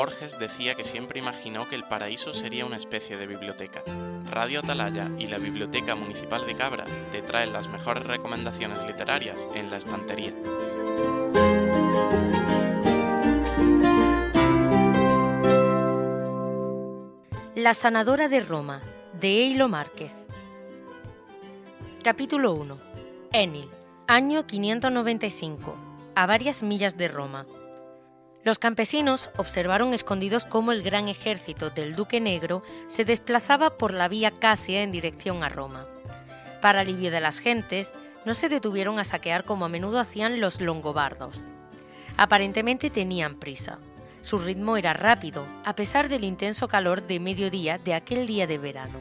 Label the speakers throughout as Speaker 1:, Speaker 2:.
Speaker 1: Borges decía que siempre imaginó que el paraíso sería una especie de biblioteca. Radio Atalaya y la Biblioteca Municipal de Cabra te traen las mejores recomendaciones literarias en la estantería.
Speaker 2: La sanadora de Roma, de Eilo Márquez. Capítulo 1. Enil, año 595, a varias millas de Roma. Los campesinos observaron escondidos cómo el gran ejército del Duque Negro se desplazaba por la vía Casia en dirección a Roma. Para alivio de las gentes, no se detuvieron a saquear como a menudo hacían los longobardos. Aparentemente tenían prisa. Su ritmo era rápido, a pesar del intenso calor de mediodía de aquel día de verano.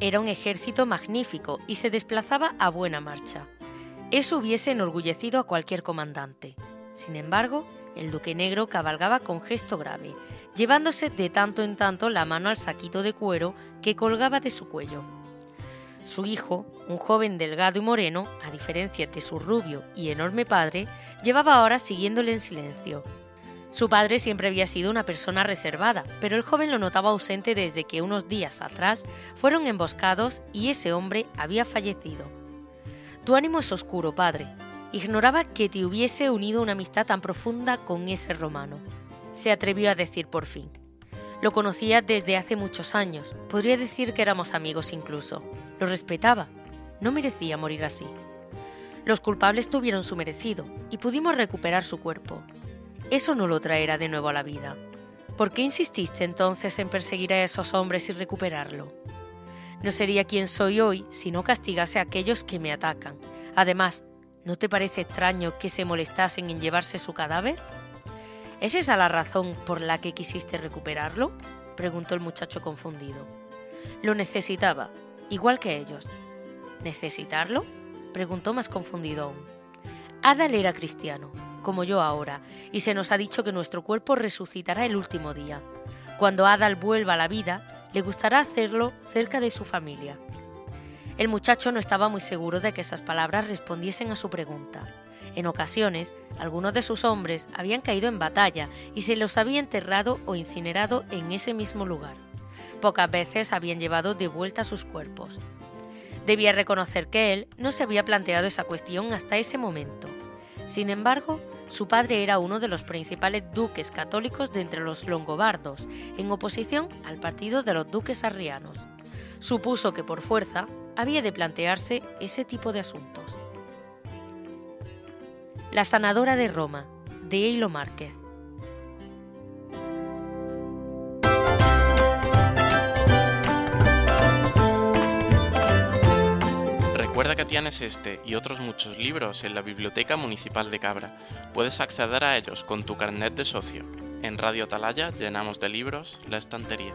Speaker 2: Era un ejército magnífico y se desplazaba a buena marcha. Eso hubiese enorgullecido a cualquier comandante. Sin embargo, el duque negro cabalgaba con gesto grave, llevándose de tanto en tanto la mano al saquito de cuero que colgaba de su cuello. Su hijo, un joven delgado y moreno, a diferencia de su rubio y enorme padre, llevaba horas siguiéndole en silencio. Su padre siempre había sido una persona reservada, pero el joven lo notaba ausente desde que unos días atrás fueron emboscados y ese hombre había fallecido. Tu ánimo es oscuro, padre, Ignoraba que te hubiese unido una amistad tan profunda con ese romano. Se atrevió a decir por fin. Lo conocía desde hace muchos años. Podría decir que éramos amigos incluso. Lo respetaba. No merecía morir así. Los culpables tuvieron su merecido y pudimos recuperar su cuerpo. Eso no lo traerá de nuevo a la vida. ¿Por qué insististe entonces en perseguir a esos hombres y recuperarlo? No sería quien soy hoy si no castigase a aquellos que me atacan. Además, ¿No te parece extraño que se molestasen en llevarse su cadáver? ¿Es esa la razón por la que quisiste recuperarlo? preguntó el muchacho confundido. Lo necesitaba, igual que ellos. ¿Necesitarlo? preguntó más confundido aún. Adal era cristiano, como yo ahora, y se nos ha dicho que nuestro cuerpo resucitará el último día. Cuando Adal vuelva a la vida, le gustará hacerlo cerca de su familia. El muchacho no estaba muy seguro de que esas palabras respondiesen a su pregunta. En ocasiones, algunos de sus hombres habían caído en batalla y se los había enterrado o incinerado en ese mismo lugar. Pocas veces habían llevado de vuelta sus cuerpos. Debía reconocer que él no se había planteado esa cuestión hasta ese momento. Sin embargo, su padre era uno de los principales duques católicos de entre los longobardos, en oposición al partido de los duques arrianos. Supuso que por fuerza había de plantearse ese tipo de asuntos. La sanadora de Roma, de Eilo Márquez.
Speaker 1: Recuerda que tienes este y otros muchos libros en la Biblioteca Municipal de Cabra. Puedes acceder a ellos con tu carnet de socio. En Radio Atalaya llenamos de libros la estantería.